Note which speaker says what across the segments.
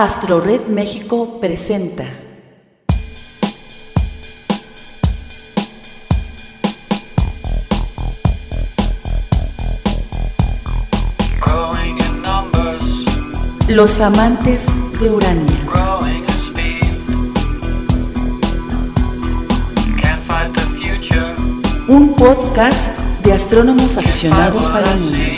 Speaker 1: Astro Red México presenta. Los amantes de Urania. Un podcast de astrónomos aficionados para el mundo.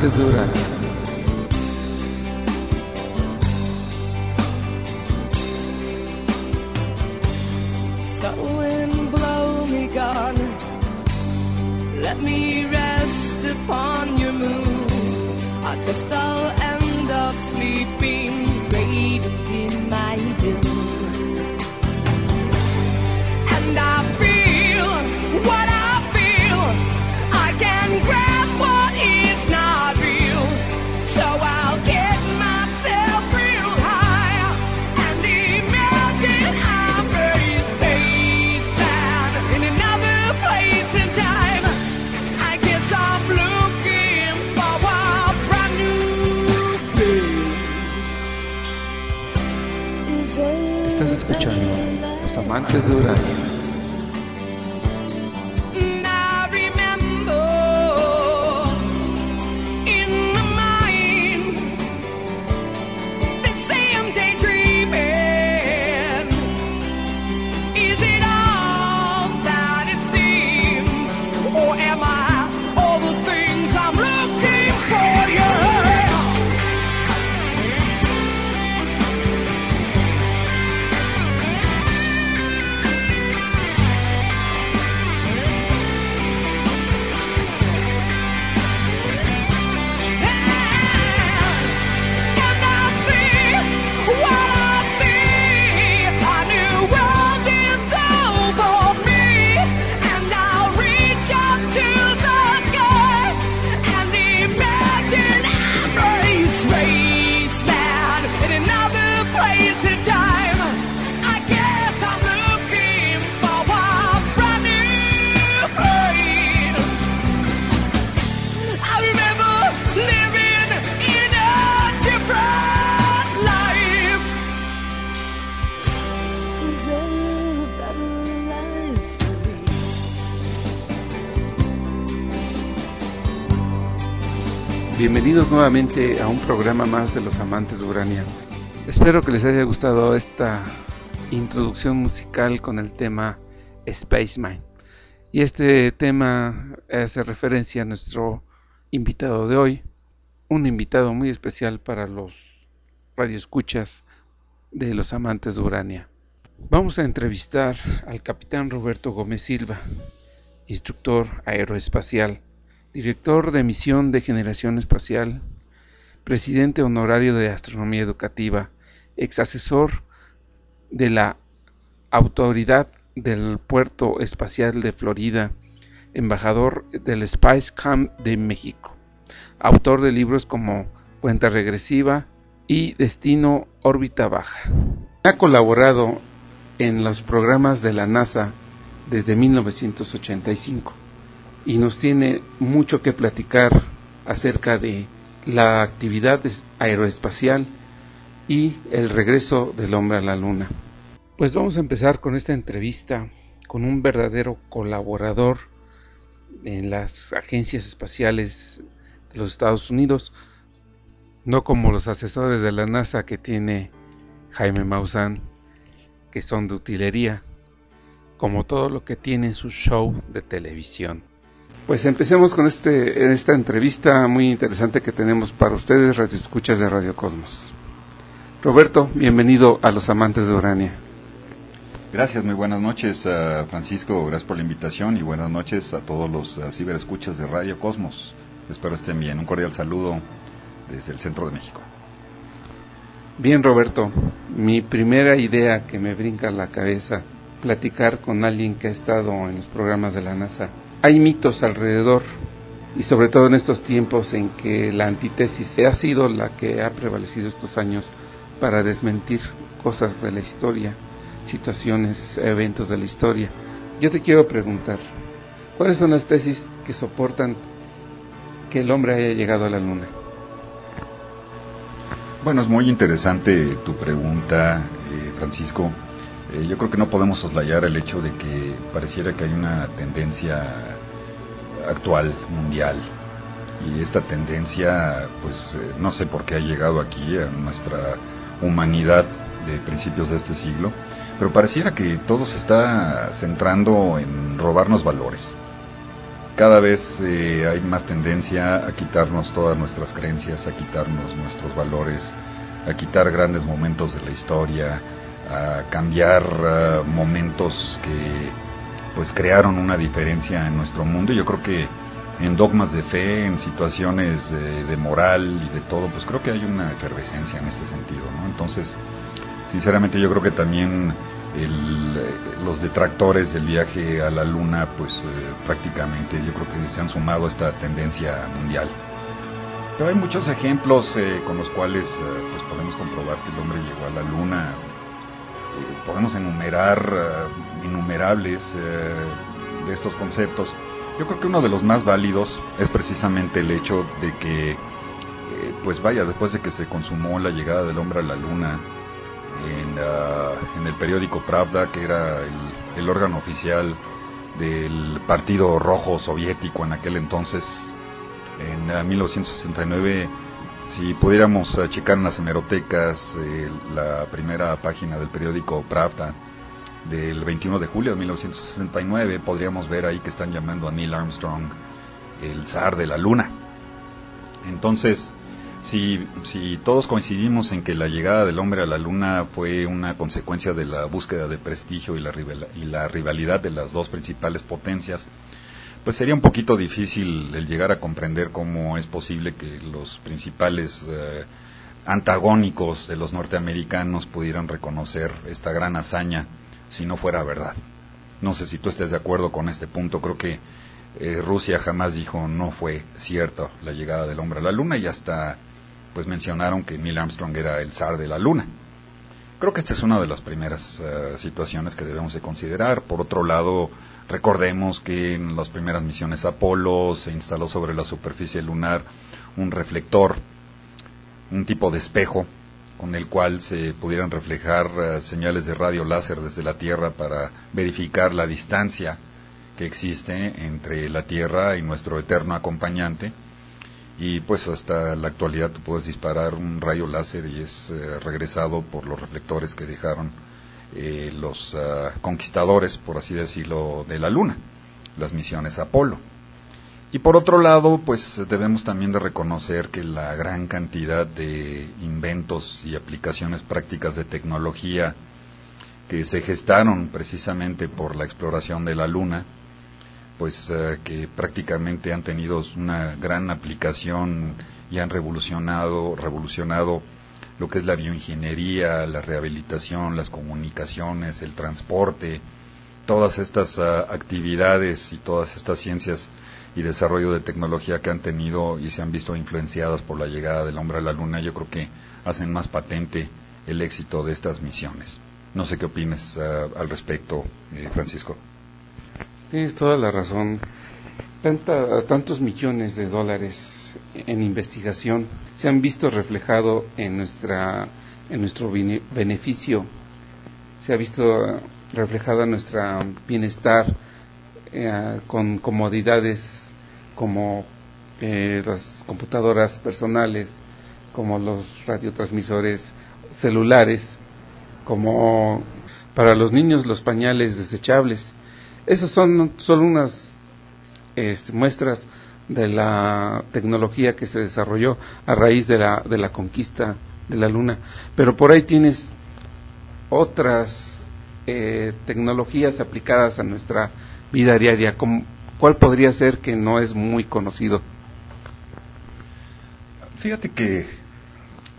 Speaker 2: Tesoura. So wind blow me gone, let me rest upon your moon. I just I'll end up sleeping. فزورن Nuevamente a un programa más de los amantes de Urania. Espero que les haya gustado esta introducción musical con el tema Spaceman. Y este tema hace referencia a nuestro invitado de hoy, un invitado muy especial para los radioescuchas de los amantes de Urania. Vamos a entrevistar al capitán Roberto Gómez Silva, instructor aeroespacial
Speaker 3: director de misión de Generación Espacial, presidente honorario de Astronomía Educativa, ex asesor de la Autoridad del Puerto Espacial de Florida, embajador del Spice Camp de México, autor de libros como Cuenta Regresiva y Destino Órbita Baja. Ha colaborado en los programas de la NASA desde 1985 y nos tiene mucho que platicar acerca de la actividad aeroespacial y el regreso del hombre a la luna. Pues vamos a empezar con esta entrevista con un verdadero colaborador en las agencias espaciales de los Estados Unidos, no como los asesores de la NASA que tiene Jaime Maussan, que son de utilería, como todo lo que tiene en su show de televisión. Pues empecemos con este, esta entrevista muy interesante que tenemos para ustedes, Radio Escuchas de Radio Cosmos. Roberto, bienvenido a Los Amantes de Urania.
Speaker 4: Gracias, muy buenas noches, uh, Francisco. Gracias por la invitación y buenas noches a todos los uh, ciberescuchas de Radio Cosmos. Espero estén bien. Un cordial saludo desde el centro de México.
Speaker 3: Bien, Roberto. Mi primera idea que me brinca a la cabeza, platicar con alguien que ha estado en los programas de la NASA. Hay mitos alrededor y sobre todo en estos tiempos en que la antítesis ha sido la que ha prevalecido estos años para desmentir cosas de la historia situaciones, eventos de la historia. Yo te quiero preguntar, ¿cuáles son las tesis que soportan que el hombre haya llegado a la luna?
Speaker 4: Bueno, es muy interesante tu pregunta, eh, Francisco. Eh, yo creo que no podemos soslayar el hecho de que pareciera que hay una tendencia actual, mundial, y esta tendencia, pues eh, no sé por qué ha llegado aquí a nuestra humanidad de principios de este siglo, pero pareciera que todo se está centrando en robarnos valores. Cada vez eh, hay más tendencia a quitarnos todas nuestras creencias, a quitarnos nuestros valores, a quitar grandes momentos de la historia, a cambiar uh, momentos que pues crearon una diferencia en nuestro mundo. Yo creo que en dogmas de fe, en situaciones de, moral y de todo, pues creo que hay una efervescencia en este sentido, ¿no? Entonces, sinceramente yo creo que también los detractores del viaje a la luna, pues eh, prácticamente yo creo que se han sumado a esta tendencia mundial. Pero hay muchos ejemplos eh, con los cuales eh, pues podemos comprobar que el hombre llegó a la luna. Podemos enumerar innumerables de estos conceptos. Yo creo que uno de los más válidos es precisamente el hecho de que, pues vaya, después de que se consumó la llegada del hombre a la luna, en, el periódico Pravda, que era el, órgano oficial del Partido Rojo Soviético en aquel entonces, en 1969, si pudiéramos checar en las hemerotecas eh, la primera página del periódico Pravda del 21 de julio de 1969, podríamos ver ahí que están llamando a Neil Armstrong el zar de la luna. Entonces, si, si todos coincidimos en que la llegada del hombre a la luna fue una consecuencia de la búsqueda de prestigio y la, y la rivalidad de las dos principales potencias, pues sería un poquito difícil el llegar a comprender cómo es posible que los principales eh, antagónicos de los norteamericanos pudieran reconocer esta gran hazaña si no fuera verdad. No sé si tú estés de acuerdo con este punto, creo que eh, Rusia jamás dijo no fue cierto la llegada del hombre a la luna y hasta pues mencionaron que Neil Armstrong era el zar de la luna. Creo que esta es una de las primeras eh, situaciones que debemos de considerar. Por otro lado, recordemos que en las primeras misiones Apolo se instaló sobre la superficie lunar un reflector, un tipo de espejo con el cual se pudieran reflejar eh, señales de radio láser desde la Tierra para verificar la distancia que existe entre la Tierra y nuestro eterno acompañante. Y pues hasta la actualidad tú puedes disparar un rayo láser y es eh, regresado por los reflectores que dejaron eh, los ah, conquistadores, por así decirlo, de la Luna, las misiones Apolo. Y por otro lado, pues debemos también de reconocer que la gran cantidad de inventos y aplicaciones prácticas de tecnología que se gestaron precisamente por la exploración de la Luna, pues que prácticamente han tenido una gran aplicación y han revolucionado, revolucionado lo que es la bioingeniería, la rehabilitación, las comunicaciones, el transporte, todas estas ah, actividades y todas estas ciencias y desarrollo de tecnología que han tenido y se han visto influenciadas por la llegada del hombre a la luna, yo creo que hacen más patente el éxito de estas misiones. No sé qué opinas ah, al respecto, eh, Francisco.
Speaker 3: Tienes toda la razón. Tantos millones de dólares en investigación se han visto reflejado en nuestra en nuestro beneficio. Se ha visto reflejada nuestro bienestar eh, con comodidades como eh, las computadoras personales, como los radiotransmisores celulares, como para los niños los pañales desechables. Esas son solo unas este, muestras de la tecnología que se desarrolló a raíz de la, de la conquista de la luna. Pero por ahí tienes otras eh, tecnologías aplicadas a nuestra vida diaria? ¿Cuál podría ser que no es muy conocido?
Speaker 4: Fíjate que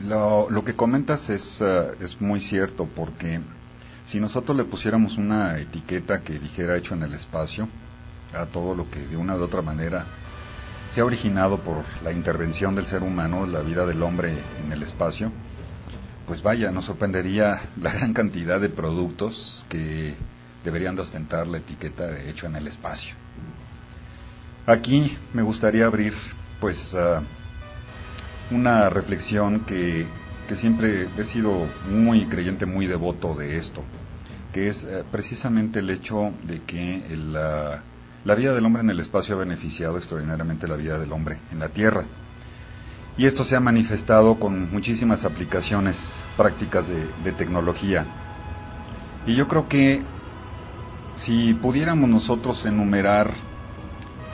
Speaker 4: lo, lo que comentas es, eh, es muy cierto porque si nosotros le pusiéramos una etiqueta que dijera hecho en el espacio a todo lo que de una u otra manera se ha originado por la intervención del ser humano, la vida del hombre en el espacio, pues vaya, nos sorprendería la gran cantidad de productos que deberían de ostentar la etiqueta de hecho en el espacio. Aquí me gustaría abrir pues ah, una reflexión que, siempre he sido muy creyente, muy devoto de esto, que es eh, precisamente el hecho de que la, la vida del hombre en el espacio ha beneficiado extraordinariamente la vida del hombre en la Tierra. Y esto se ha manifestado con muchísimas aplicaciones prácticas de, tecnología. Y yo creo que si pudiéramos nosotros enumerar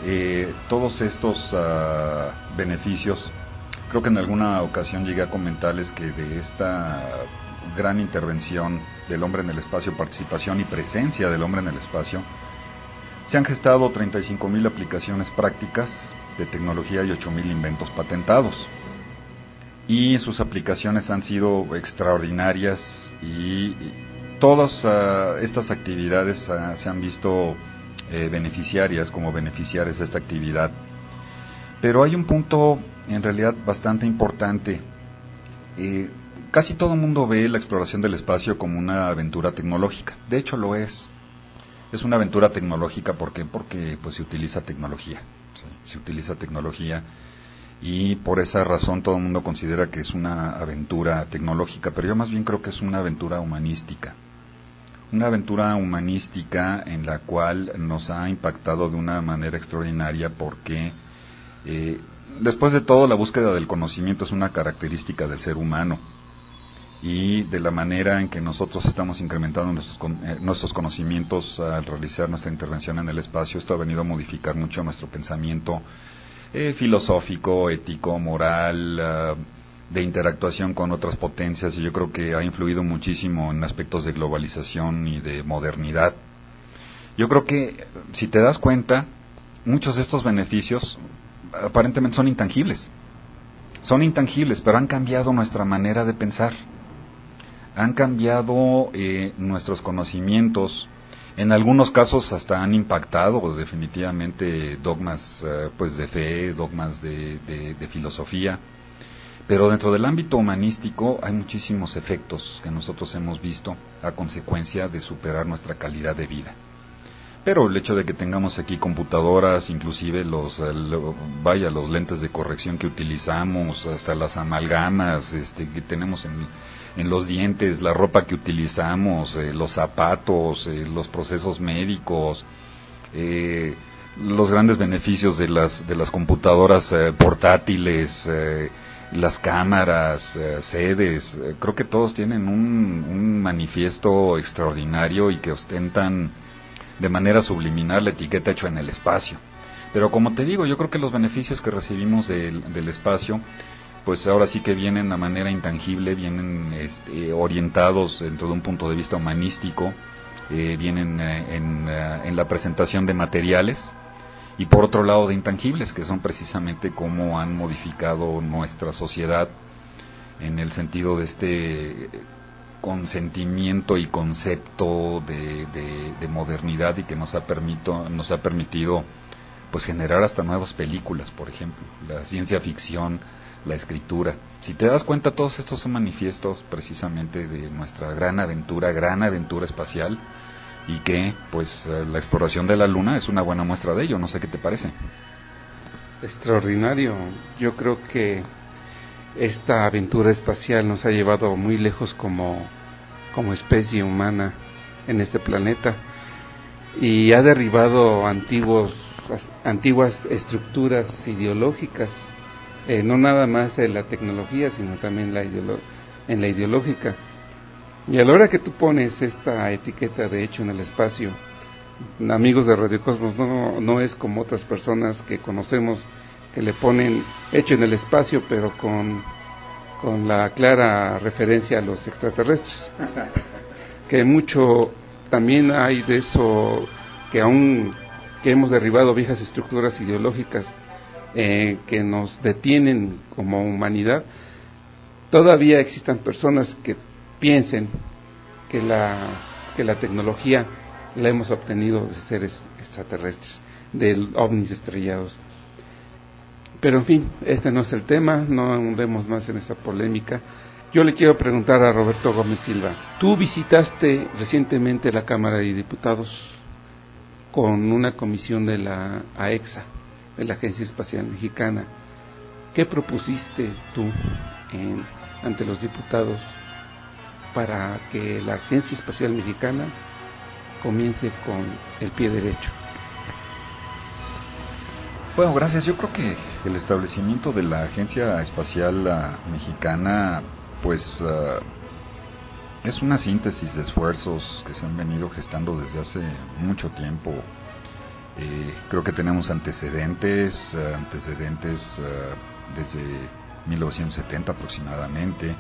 Speaker 4: eh, todos estos ah, beneficios, creo que en alguna ocasión llegué a comentarles que de esta gran intervención del hombre en el espacio, participación y presencia del hombre en el espacio, se han gestado 35 mil aplicaciones prácticas de tecnología y 8.000 inventos patentados. Y sus aplicaciones han sido extraordinarias y, todas ah, estas actividades ah, se han visto eh, beneficiarias como beneficiarias de esta actividad. Pero hay un punto en realidad bastante importante. Eh, casi todo el mundo ve la exploración del espacio como una aventura tecnológica. De hecho lo es. Es una aventura tecnológica ¿por porque pues se utiliza tecnología se utiliza tecnología y por esa razón todo el mundo considera que es una aventura tecnológica, pero yo más bien creo que es una aventura humanística. Una aventura humanística en la cual nos ha impactado de una manera extraordinaria porque eh, después de todo la búsqueda del conocimiento es una característica del ser humano y de la manera en que nosotros estamos incrementando nuestros, eh, nuestros conocimientos al realizar nuestra intervención en el espacio, esto ha venido a modificar mucho nuestro pensamiento eh, filosófico, ético, moral, ah, de interactuación con otras potencias y yo creo que ha influido muchísimo en aspectos de globalización y de modernidad. Yo creo que, si te das cuenta, muchos de estos beneficios aparentemente son intangibles. Son intangibles, pero han cambiado nuestra manera de pensar han cambiado eh, nuestros conocimientos, en algunos casos hasta han impactado definitivamente dogmas eh, pues de fe, dogmas de, de, filosofía, pero dentro del ámbito humanístico hay muchísimos efectos que nosotros hemos visto a consecuencia de superar nuestra calidad de vida. Pero el hecho de que tengamos aquí computadoras, inclusive los, vaya, los lentes de corrección que utilizamos, hasta las amalgamas este, que tenemos en, en los dientes, la ropa que utilizamos, eh, los zapatos, eh, los procesos médicos, eh, los grandes beneficios de las, de las computadoras portátiles, las cámaras, sedes, creo que todos tienen un, un manifiesto extraordinario y que ostentan de manera subliminal la etiqueta hecho en el espacio. Pero como te digo, yo creo que los beneficios que recibimos del, del espacio pues ahora sí que vienen de manera intangible, vienen este, orientados dentro de un punto de vista humanístico, eh, vienen eh, en, eh, en, la presentación de materiales y por otro lado de intangibles, que son precisamente cómo han modificado nuestra sociedad en el sentido de este consentimiento y concepto de, modernidad y que nos ha, nos ha permitido pues generar hasta nuevas películas, por ejemplo, la ciencia ficción, la escritura. Si te das cuenta, todos estos son manifiestos precisamente de nuestra gran aventura, gran aventura espacial, y que pues eh, la exploración de la Luna es una buena muestra de ello, no sé qué te parece.
Speaker 3: Extraordinario, yo creo que esta aventura espacial nos ha llevado muy lejos como, como especie humana en este planeta y ha derribado antiguos, antiguas estructuras ideológicas, eh, no nada más en la tecnología, sino también la en la ideológica. Y a la hora que tú pones esta etiqueta de hecho en el espacio, amigos de Radio Cosmos, no, no es como otras personas que conocemos que le ponen hecho en el espacio, pero con, con la clara referencia a los extraterrestres. que mucho también hay de eso, que aún que hemos derribado viejas estructuras ideológicas eh, que nos detienen como humanidad, todavía existan personas que piensen que la, que la tecnología la hemos obtenido de seres extraterrestres, de ovnis estrellados. Pero en fin, este no es el tema, no andemos más en esta polémica. Yo le quiero preguntar a Roberto Gómez Silva, tú visitaste recientemente la Cámara de Diputados con una comisión de la AEXA, de la Agencia Espacial Mexicana. ¿Qué propusiste tú ante los diputados para que la Agencia Espacial Mexicana comience con el pie derecho.
Speaker 4: Bueno, gracias. Yo creo que el establecimiento de la Agencia Espacial ah, Mexicana, pues ah, es una síntesis de esfuerzos que se han venido gestando desde hace mucho tiempo. Eh, creo que tenemos antecedentes, ah, antecedentes desde 1970 aproximadamente.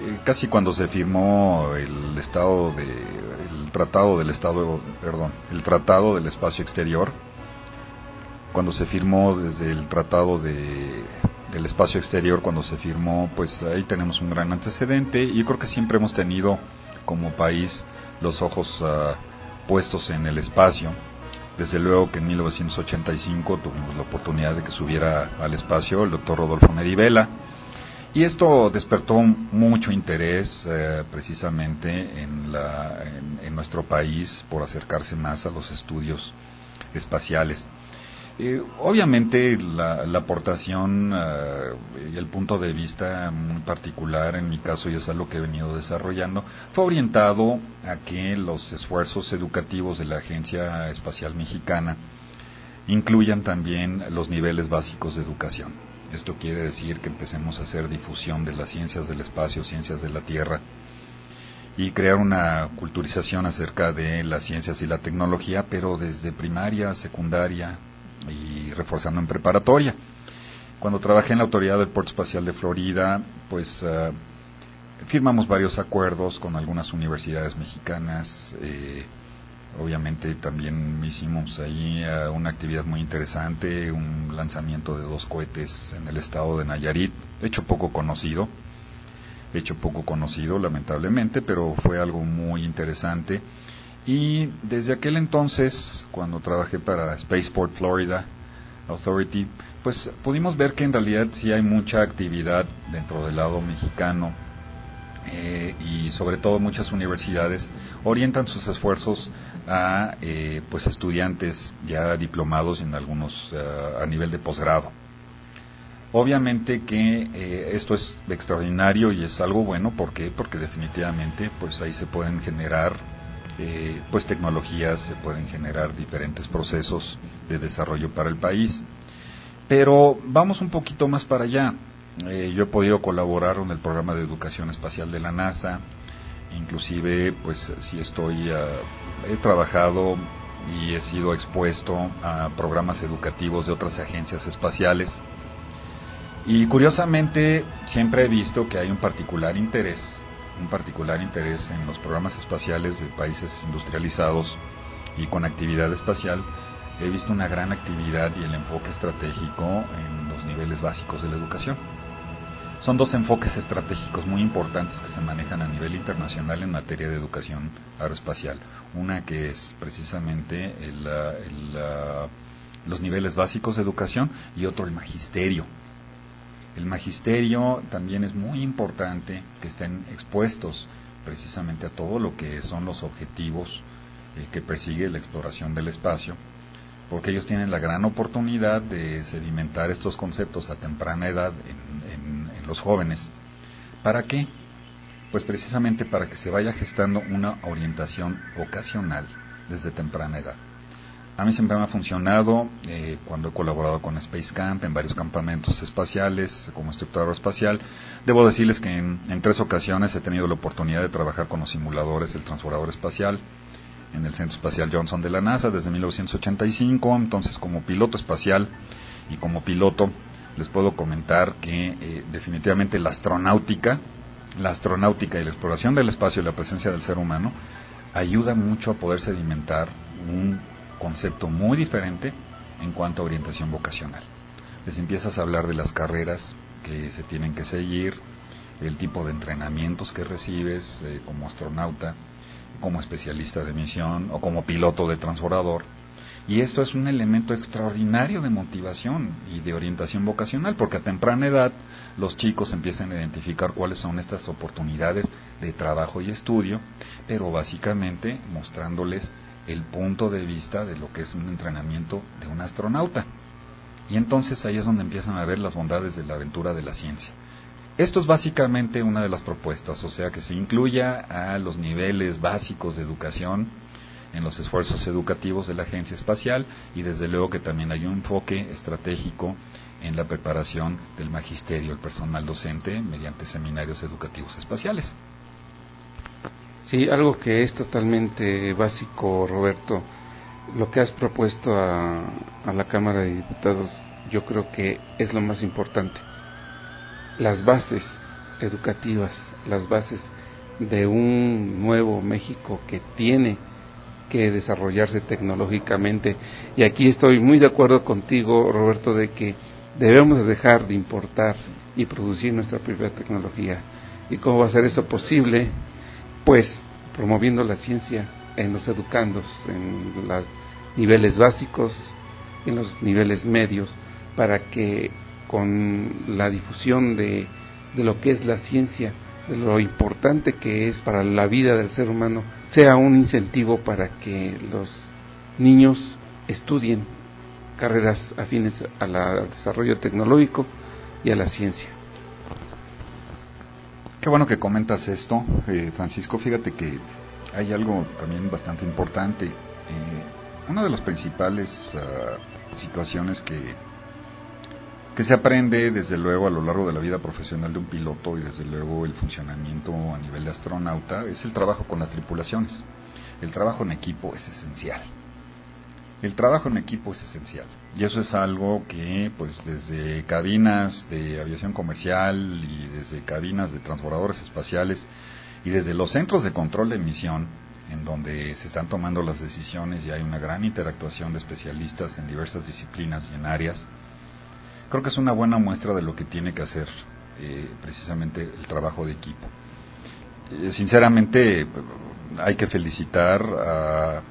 Speaker 4: Eh, casi cuando se firmó el estado de el tratado del estado perdón el tratado del espacio exterior cuando se firmó desde el tratado de, del espacio exterior cuando se firmó pues ahí tenemos un gran antecedente y creo que siempre hemos tenido como país los ojos ah, puestos en el espacio desde luego que en 1985 tuvimos la oportunidad de que subiera al espacio el doctor Rodolfo Merivela y esto despertó mucho interés eh, precisamente en, nuestro país por acercarse más a los estudios espaciales. Eh, obviamente la, aportación eh, y el punto de vista muy particular, en mi caso, y es algo que he venido desarrollando, fue orientado a que los esfuerzos educativos de la Agencia Espacial Mexicana incluyan también los niveles básicos de educación. Esto quiere decir que empecemos a hacer difusión de las ciencias del espacio, ciencias de la Tierra, y crear una culturización acerca de las ciencias y la tecnología, pero desde primaria, secundaria y reforzando en preparatoria. Cuando trabajé en la Autoridad del Puerto Espacial de Florida, pues ah, firmamos varios acuerdos con algunas universidades mexicanas, eh, Obviamente también hicimos ahí eh, una actividad muy interesante, un lanzamiento de dos cohetes en el estado de Nayarit, hecho poco conocido, hecho poco conocido lamentablemente, pero fue algo muy interesante. Y desde aquel entonces, cuando trabajé para Spaceport Florida Authority, pues pudimos ver que en realidad sí hay mucha actividad dentro del lado mexicano eh, y sobre todo muchas universidades orientan sus esfuerzos a eh, pues estudiantes ya diplomados en algunos eh, a nivel de posgrado. Obviamente que esto es extraordinario y es algo bueno, ¿por qué? Porque definitivamente pues ahí se pueden generar pues tecnologías, se pueden generar diferentes procesos de desarrollo para el país. Pero vamos un poquito más para allá. Eh, yo he podido colaborar con el programa de educación espacial de la NASA, inclusive pues sí estoy, ah, he trabajado y he sido expuesto a programas educativos de otras agencias espaciales. Y curiosamente siempre he visto que hay un particular interés, un particular interés en los programas espaciales de países industrializados y con actividad espacial he visto una gran actividad y el enfoque estratégico en los niveles básicos de la educación. Son dos enfoques estratégicos muy importantes que se manejan a nivel internacional en materia de educación aeroespacial. Una que es precisamente los niveles básicos de educación y otro el magisterio. El magisterio también es muy importante que estén expuestos precisamente a todo lo que son los objetivos eh, que persigue la exploración del espacio, porque ellos tienen la gran oportunidad de sedimentar estos conceptos a temprana edad en, los jóvenes. ¿Para qué? Pues precisamente para que se vaya gestando una orientación vocacional desde temprana edad. A mí siempre me ha funcionado eh, cuando he colaborado con Space Camp en varios campamentos espaciales como instructor espacial. Debo decirles que en, tres ocasiones he tenido la oportunidad de trabajar con los simuladores del transbordador espacial en el Centro Espacial Johnson de la NASA desde 1985. Entonces, como piloto espacial y como piloto, les puedo comentar que eh, definitivamente la astronáutica, la astronáutica y la exploración del espacio y la presencia del ser humano ayuda mucho a poder sedimentar un concepto muy diferente en cuanto a orientación vocacional. Les empiezas a hablar de las carreras que se tienen que seguir, el tipo de entrenamientos que recibes eh, como astronauta, como especialista de misión o como piloto de transbordador. Y esto es un elemento extraordinario de motivación y de orientación vocacional, porque a temprana edad los chicos empiezan a identificar cuáles son estas oportunidades de trabajo y estudio, pero básicamente mostrándoles el punto de vista de lo que es un entrenamiento de un astronauta. Y entonces ahí es donde empiezan a ver las bondades de la aventura de la ciencia. Esto es básicamente una de las propuestas, o sea, que se incluya a los niveles básicos de educación en los esfuerzos educativos de la Agencia Espacial y desde luego que también hay un enfoque estratégico en la preparación del magisterio, el personal docente, mediante seminarios educativos espaciales.
Speaker 3: Sí, algo que es totalmente básico, Roberto. Lo que has propuesto a, la Cámara de Diputados, yo creo que es lo más importante. Las bases educativas, las bases de un nuevo México que tiene que desarrollarse tecnológicamente. Y aquí estoy muy de acuerdo contigo, Roberto, de que debemos dejar de importar y producir nuestra propia tecnología. ¿Y cómo va a ser eso posible? Pues promoviendo la ciencia en los educandos, en los niveles básicos, en los niveles medios, para que con la difusión de, de lo que es la ciencia, de lo importante que es para la vida del ser humano, sea un incentivo para que los niños estudien carreras afines al desarrollo tecnológico y a la ciencia.
Speaker 4: Qué bueno que comentas esto, eh, Francisco. Fíjate que hay algo también bastante importante. Eh, una de las principales ah, situaciones que, que se aprende desde luego a lo largo de la vida profesional de un piloto y desde luego el funcionamiento a nivel de astronauta es el trabajo con las tripulaciones. El trabajo en equipo es esencial. El trabajo en equipo es esencial y eso es algo que pues desde cabinas de aviación comercial y desde cabinas de transbordadores espaciales y desde los centros de control de emisión en donde se están tomando las decisiones y hay una gran interactuación de especialistas en diversas disciplinas y en áreas, creo que es una buena muestra de lo que tiene que hacer eh, precisamente el trabajo de equipo. Eh, sinceramente hay que felicitar a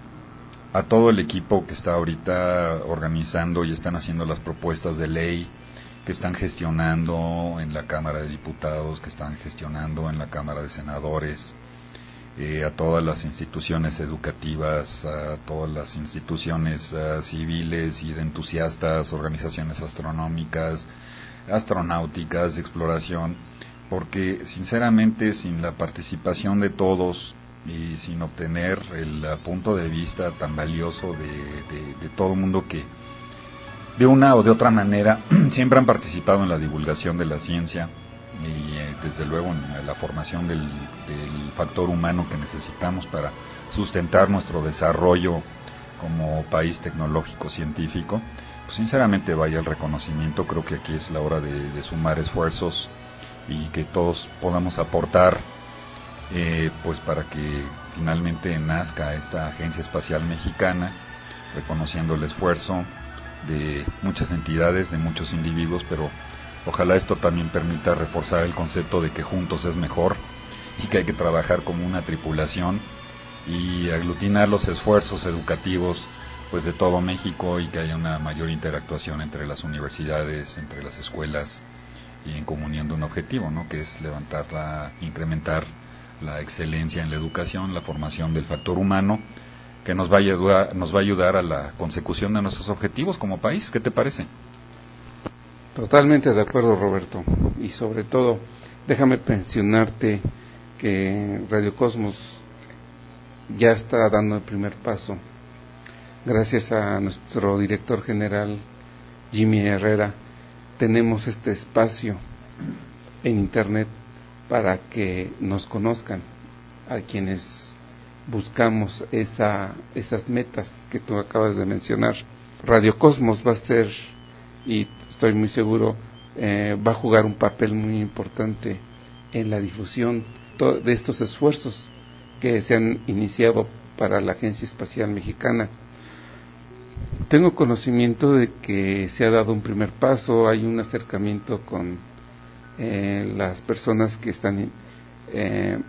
Speaker 4: a todo el equipo que está ahorita organizando y están haciendo las propuestas de ley, que están gestionando en la Cámara de Diputados, que están gestionando en la Cámara de Senadores, eh, a todas las instituciones educativas, a todas las instituciones eh, civiles y de entusiastas, organizaciones astronómicas, astronáuticas, de exploración, porque sinceramente sin la participación de todos, y sin obtener el punto de vista tan valioso de, todo el mundo que de una o de otra manera siempre han participado en la divulgación de la ciencia y eh, desde luego en la formación del, factor humano que necesitamos para sustentar nuestro desarrollo como país tecnológico científico pues sinceramente vaya el reconocimiento creo que aquí es la hora de sumar esfuerzos y que todos podamos aportar eh, pues para que finalmente nazca esta Agencia Espacial Mexicana reconociendo el esfuerzo de muchas entidades, de muchos individuos, pero ojalá esto también permita reforzar el concepto de que juntos es mejor y que hay que trabajar como una tripulación y aglutinar los esfuerzos educativos pues de todo México y que haya una mayor interactuación entre las universidades, entre las escuelas y en comunión de un objetivo, ¿no? que es levantar la, incrementar la excelencia en la educación, la formación del factor humano, que nos va a ayudar, nos va a, ayudar a la consecución de nuestros objetivos como país. ¿Qué te parece?
Speaker 3: Totalmente de acuerdo, Roberto. Y sobre todo, déjame mencionarte que Radio Cosmos ya está dando el primer paso. Gracias a nuestro director general, Jimmy Herrera, tenemos este espacio en Internet para que nos conozcan a quienes buscamos esa, esas metas que tú acabas de mencionar. Radio Cosmos va a ser, y estoy muy seguro, eh, va a jugar un papel muy importante en la difusión de estos esfuerzos que se han iniciado para la Agencia Espacial Mexicana. Tengo conocimiento de que se ha dado un primer paso, hay un acercamiento con eh, las personas que están eh,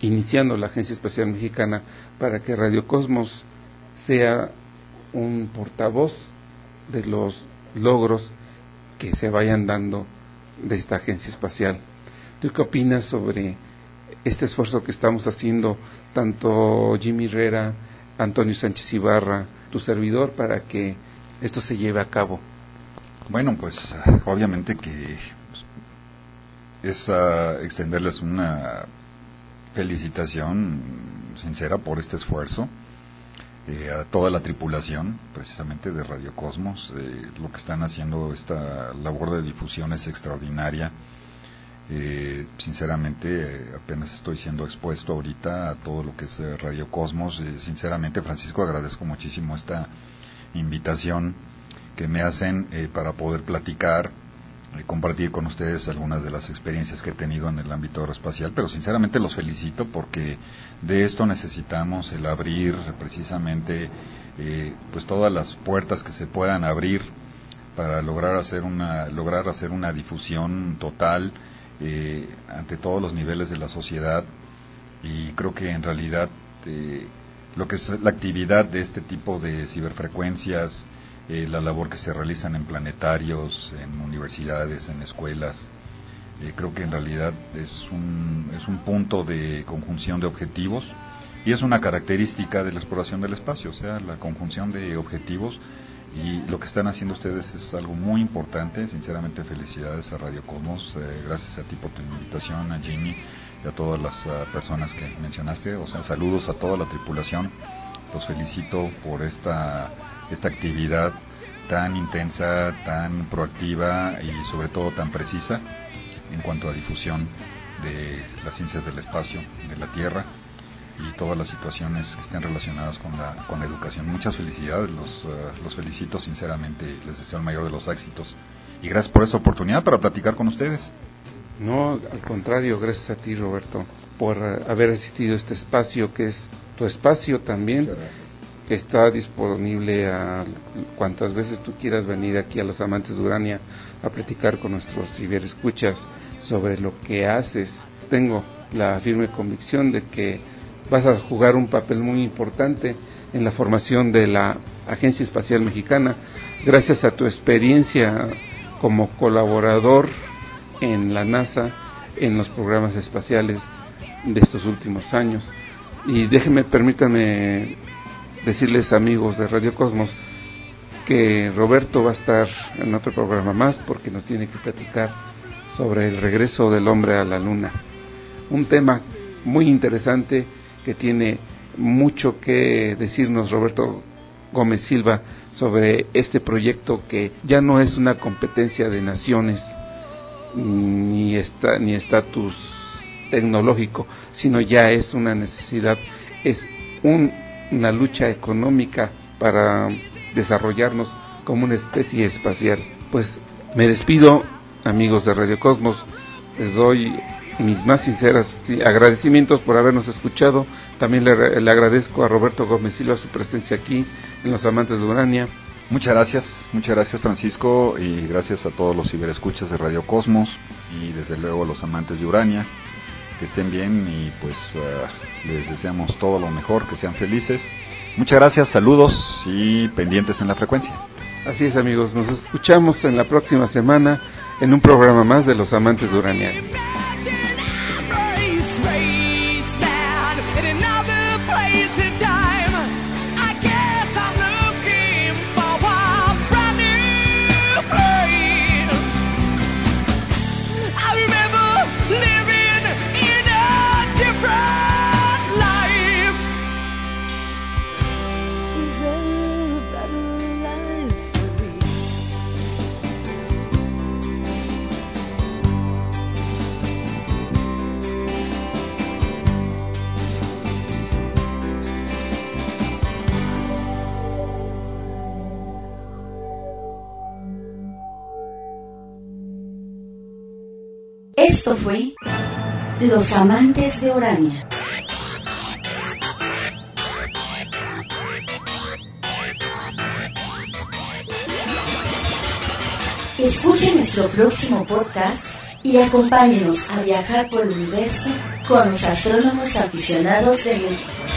Speaker 3: iniciando la Agencia Espacial Mexicana para que Radio Cosmos sea un portavoz de los logros que se vayan dando de esta agencia espacial. ¿Tú qué opinas sobre este esfuerzo que estamos haciendo, tanto Jimmy Herrera, Antonio Sánchez Ibarra, tu servidor, para que esto se lleve a cabo?
Speaker 4: Bueno, pues obviamente que es extenderles una felicitación sincera por este esfuerzo eh, a toda la tripulación precisamente de Radio Cosmos. Eh, lo que están haciendo, esta labor de difusión es extraordinaria. Eh, sinceramente, apenas estoy siendo expuesto ahorita a todo lo que es Radio Cosmos. sinceramente, Francisco, agradezco muchísimo esta invitación que me hacen para poder platicar compartir con ustedes algunas de las experiencias que he tenido en el ámbito aeroespacial, pero sinceramente los felicito porque de esto necesitamos el abrir precisamente eh, pues todas las puertas que se puedan abrir para lograr hacer una lograr hacer una difusión total eh, ante todos los niveles de la sociedad. Y creo que en realidad eh, lo que es la actividad de este tipo de ciberfrecuencias eh, la labor que se realizan en planetarios, en universidades, en escuelas. Eh, creo que en realidad es un, es un punto de conjunción de objetivos y es una característica de la exploración del espacio, o sea, la conjunción de objetivos y lo que están haciendo ustedes es algo muy importante. Sinceramente, felicidades a Radio Cosmos. Eh, gracias a ti por tu invitación, a Jimmy y a todas las ah, personas que mencionaste. O sea, saludos a toda la tripulación. Los felicito por esta esta actividad tan intensa, tan proactiva y sobre todo tan precisa en cuanto a difusión de las ciencias del espacio, de la Tierra y todas las situaciones que estén relacionadas con la, con la educación. Muchas felicidades, los, eh, los felicito sinceramente, les deseo el mayor de los éxitos y gracias por esta oportunidad para platicar con ustedes.
Speaker 3: No, al contrario, gracias a ti Roberto por eh, haber asistido a este espacio que es tu espacio también está disponible a cuantas veces tú quieras venir aquí a los amantes de Urania a platicar con nuestros ciberescuchas sobre lo que haces. Tengo la firme convicción de que vas a jugar un papel muy importante en la formación de la Agencia Espacial Mexicana gracias a tu experiencia como colaborador en la NASA en los programas espaciales de estos últimos años. Y déjeme, permítanme decirles amigos de Radio Cosmos que Roberto va a estar en otro programa más porque nos tiene que platicar sobre el regreso del hombre a la luna. Un tema muy interesante que tiene mucho que decirnos Roberto Gómez Silva sobre este proyecto que ya no es una competencia de naciones ni está, ni estatus tecnológico, sino ya es una necesidad, es un una lucha económica para desarrollarnos como una especie espacial. Pues me despido, amigos de Radio Cosmos, les doy mis más sinceros agradecimientos por habernos escuchado,
Speaker 2: También le, le, agradezco a Roberto Gómez Silva su presencia aquí en Los Amantes de Urania.
Speaker 4: Muchas gracias, muchas gracias Francisco y gracias a todos los ciberescuchas de Radio Cosmos y desde luego a los amantes de Urania. Que estén bien y pues uh, les deseamos todo lo mejor, que sean felices. Muchas gracias, saludos y pendientes en la frecuencia.
Speaker 2: Así es amigos, nos escuchamos en la próxima semana en un programa más de los amantes de Urania.
Speaker 5: Esto fue Los Amantes de Orania. Escuche nuestro próximo podcast y acompáñenos a viajar por el universo con los astrónomos aficionados de México.